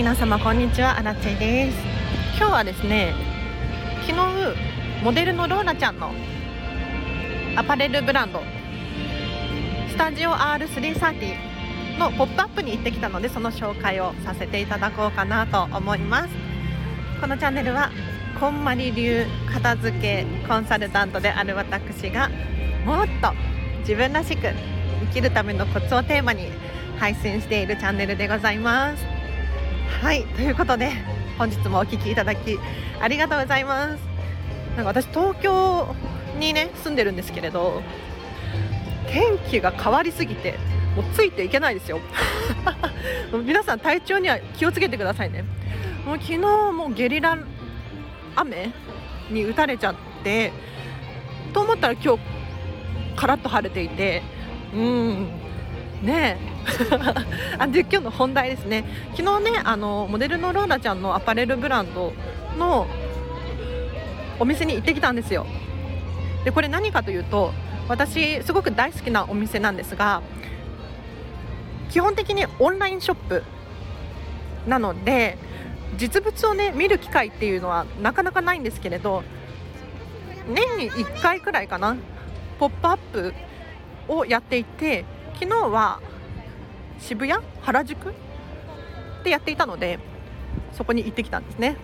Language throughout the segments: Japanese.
皆様こんにちは。アラチェです。今日はですね昨日モデルのローラちゃんのアパレルブランドスタジオ R330 のポップアップに行ってきたのでその紹介をさせていただこうかなと思います。このチャンネルはこんまり流片付けコンサルタントである私がもっと自分らしく生きるためのコツをテーマに配信しているチャンネルでございます。はいということで本日もお聴きいただきありがとうございます。なんか私東京にね住んでるんですけれど天気が変わりすぎてもうついていけないですよ。皆さん体調には気をつけてくださいね。もう昨日もゲリラ雨に打たれちゃってと思ったら今日カラッと晴れていてうんね。あで今日の本題ですね。昨日ねあのモデルのローラちゃんのアパレルブランドのお店に行ってきたんですよ。でこれ何かというと私すごく大好きなお店なんですが基本的にオンラインショップなので実物をね見る機会っていうのはなかなかないんですけれど年に1回くらいかなポップアップをやっていて昨日は渋谷原宿でやっていたのでそこに行ってきたんですね。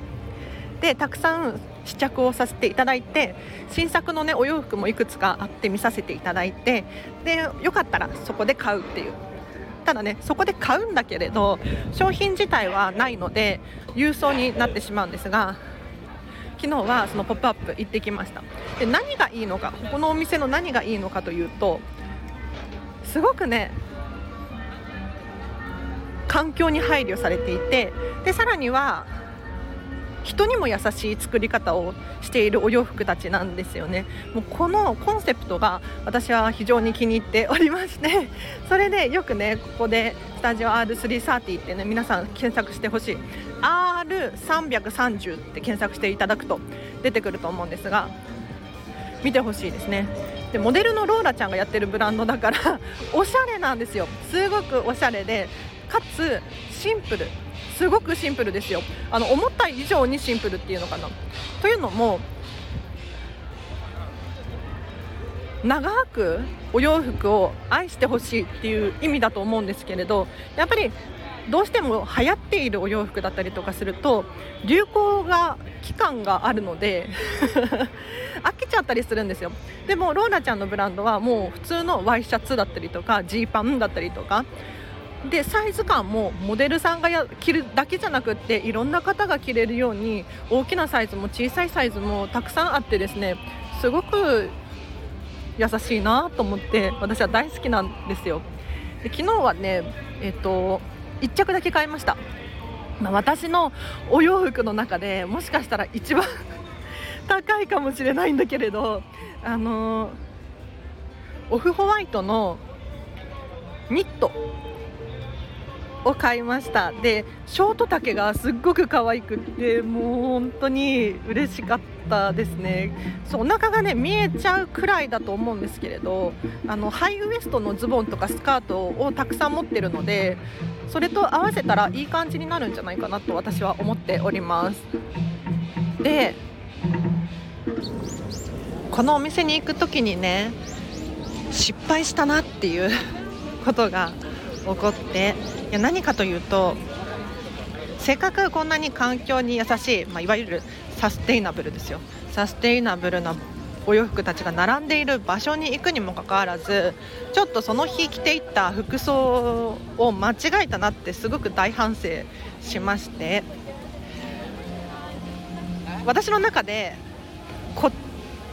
でたくさん試着をさせていただいて新作のねお洋服もいくつかあって見させていただいてでよかったらそこで買うっていう。ただねそこで買うんだけれど商品自体はないので郵送になってしまうんですが昨日はその「ポップアップ行ってきました。で何がいいのかここのお店の何がいいのかというとすごくね環境に配慮されていてでさらには人にも優しい作り方をしているお洋服たちなんですよね。もうこのコンセプトが私は非常に気に入っておりまして それでよくねここでスタジオ R330 ってね皆さん検索してほしい。R330 って検索していただくと出てくると思うんですが見てほしいですね。でモデルのローラちゃんがやってるブランドだから おしゃれなんですよ。すごくおしゃれでかつシンプル。すごくシンプルですよ。あの思った以上にシンプルっていうのかな。というのも長くお洋服を愛してほしいっていう意味だと思うんですけれどやっぱりどうしても流行っているお洋服だったりとかすると流行が期間があるので 飽きちゃったりするんですよ。でもローラちゃんのブランドはもう普通のワイシャツだったりとかジーパンだったりとかでサイズ感もモデルさんがや着るだけじゃなくっていろんな方が着れるように大きなサイズも小さいサイズもたくさんあってですねすごく優しいなと思って私は大好きなんですよ。で昨日はねえっと1着だけ買いました、まあ、私のお洋服の中でもしかしたら一番 高いかもしれないんだけれどあのオフホワイトのニット。を買いました。でショート丈がすっごく可愛くってもう本当に嬉しかったですね。そうお腹がね見えちゃうくらいだと思うんですけれどあのハイウエストのズボンとかスカートをたくさん持ってるのでそれと合わせたらいい感じになるんじゃないかなと私は思っております。でこのお店に行く時にね失敗したなっていうことが起こって。いや何かというとせっかくこんなに環境に優しい、まあ、いわゆるサステイナブルですよ。サステイナブルなお洋服たちが並んでいる場所に行くにもかかわらずちょっとその日着ていった服装を間違えたなってすごく大反省しまして。私の中でこ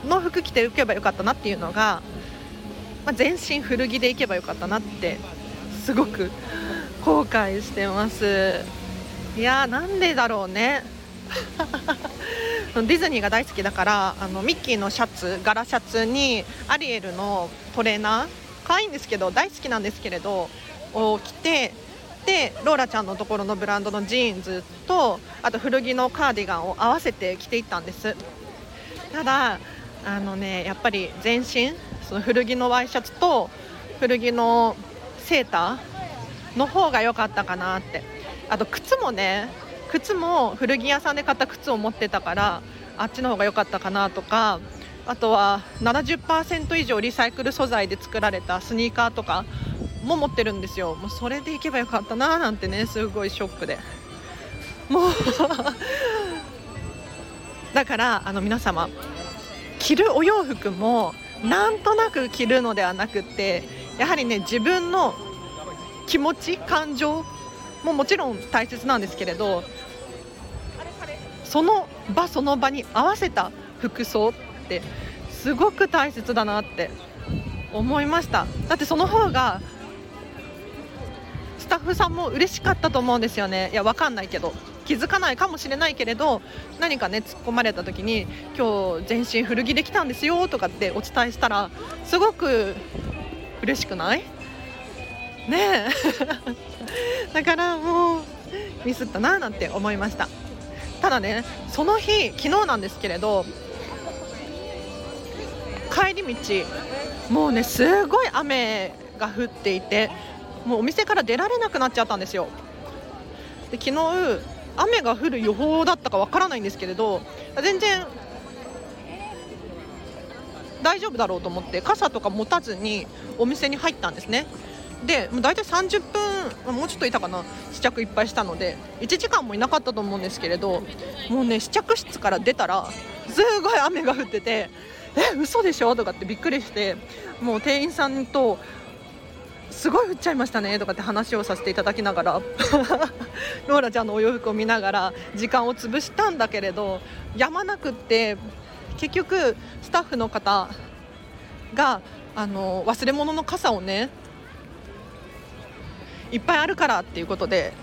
の服着て行けばよかったなっていうのが、まあ、全身古着で行けばよかったなってすごく後悔してます。いやーなんでだろうね。ディズニーが大好きだからあのミッキーのシャツ柄シャツにアリエルのトレーナー可愛いんですけど大好きなんですけれどを着てでローラちゃんのところのブランドのジーンズとあと古着のカーディガンを合わせて着ていったんです。ただあのねやっぱり全身その古着のワイシャツと古着のセーターの方が良かったかなって。あと靴もね靴も古着屋さんで買った靴を持ってたからあっちの方が良かったかなとかあとは70%以上リサイクル素材で作られたスニーカーとかも持ってるんですよ。もうそれでいけばよかったななんてねすごいショックで。もう だからあの皆様着るお洋服もなんとなく着るのではなくってやはりね自分の気持ち感情ももちろん大切なんですけれどその場その場に合わせた服装ってすごく大切だなって思いました。だってその方がスタッフさんも嬉しかったと思うんですよね。いやわかんないけど気づかないかもしれないけれど何かね突っ込まれた時に今日全身古着できたんですよとかってお伝えしたらすごく嬉しくない？ねえ。だからもうミスったななんて思いました。ただねその日昨日なんですけれど帰り道もうねすごい雨が降っていてもうお店から出られなくなっちゃったんですよ。で昨日雨が降る予報だったかわからないんですけれど全然大丈夫だろうと思って傘とか持たずにお店に入ったんですね。でもう大体30分もうちょっといたかな。試着いっぱいしたので1時間もいなかったと思うんですけれどもうね試着室から出たらすごい雨が降っててえ嘘でしょ？とかってびっくりしてもう店員さんとすごい降っちゃいましたねとかって話をさせていただきながら ローラちゃんのお洋服を見ながら時間を潰したんだけれどやまなくって結局スタッフの方があの忘れ物の傘をねいっぱいあるからっていうことで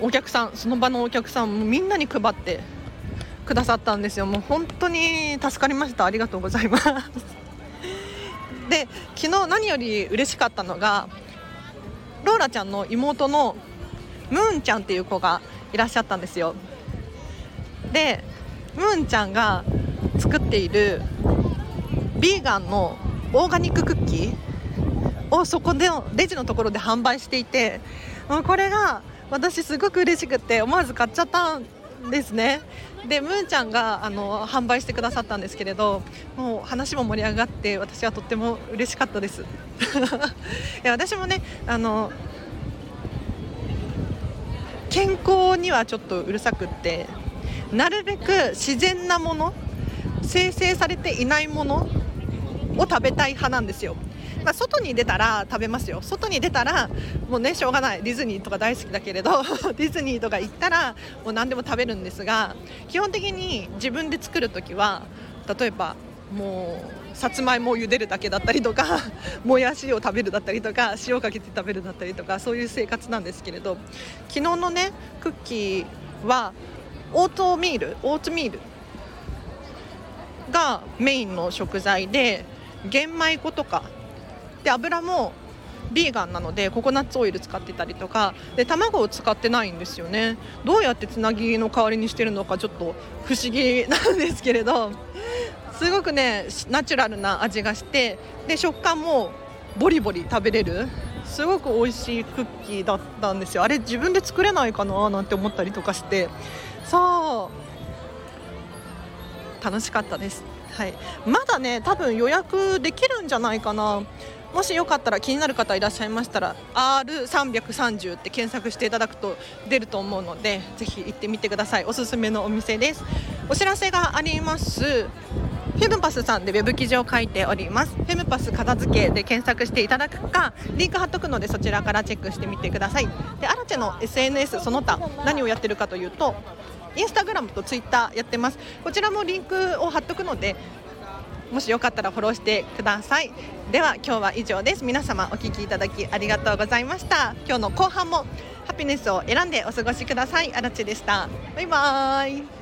お客さんその場のお客さんみんなに配ってくださったんですよ。もう本当に助かりました。ありがとうございます。で昨日何より嬉しかったのがローラちゃんの妹のムーンちゃんっていう子がいらっしゃったんですよ。でムーンちゃんが作っているビーガンのオーガニッククッキーをそこでレジのところで販売していてこれが私すごく嬉しくて思わず買っちゃったんですね。でムーンちゃんがあの販売してくださったんですけれどもう話も盛り上がって私はとっても嬉しかったです。いや私もねあの健康にはちょっとうるさくってなるべく自然なもの生成されていないものを食べたい派なんですよ。まあ、外に出たら食べますよ。外に出たらもうねしょうがない。ディズニーとか大好きだけれど ディズニーとか行ったらもう何でも食べるんですが基本的に自分で作る時は例えばもうさつまいもを茹でるだけだったりとか もやしを食べるだったりとか塩かけて食べるだったりとかそういう生活なんですけれど昨日のねクッキーはオートミールオートミールがメインの食材で玄米粉とか。で油もビーガンなのでココナッツオイル使ってたりとか。で卵を使ってないんですよね。どうやってつなぎの代わりにしてるのかちょっと不思議なんですけれど。すごくねナチュラルな味がしてで食感もボリボリ食べれる。すごく美味しいクッキーだったんですよ。あれ自分で作れないかななんて思ったりとかして。そう。楽しかったです。はい。まだね多分予約できるんじゃないかな。もしよかったら気になる方いらっしゃいましたら R330 って検索していただくと出ると思うのでぜひ行ってみてください。おすすめのお店です。お知らせがあります。フェムパスさんでウェブ記事を書いております。フェムパス片付けで検索していただくかリンク貼っとくのでそちらからチェックしてみてください。でアラチェの SNS その他何をやってるかというとインスタグラムとツイッターやってます。こちらもリンクを貼っとくのでもしよかったらフォローしてください。では今日は以上です。皆様お聞きいただきありがとうございました。今日の後半もハピネスを選んでお過ごしください。あらちでした。バイバーイ。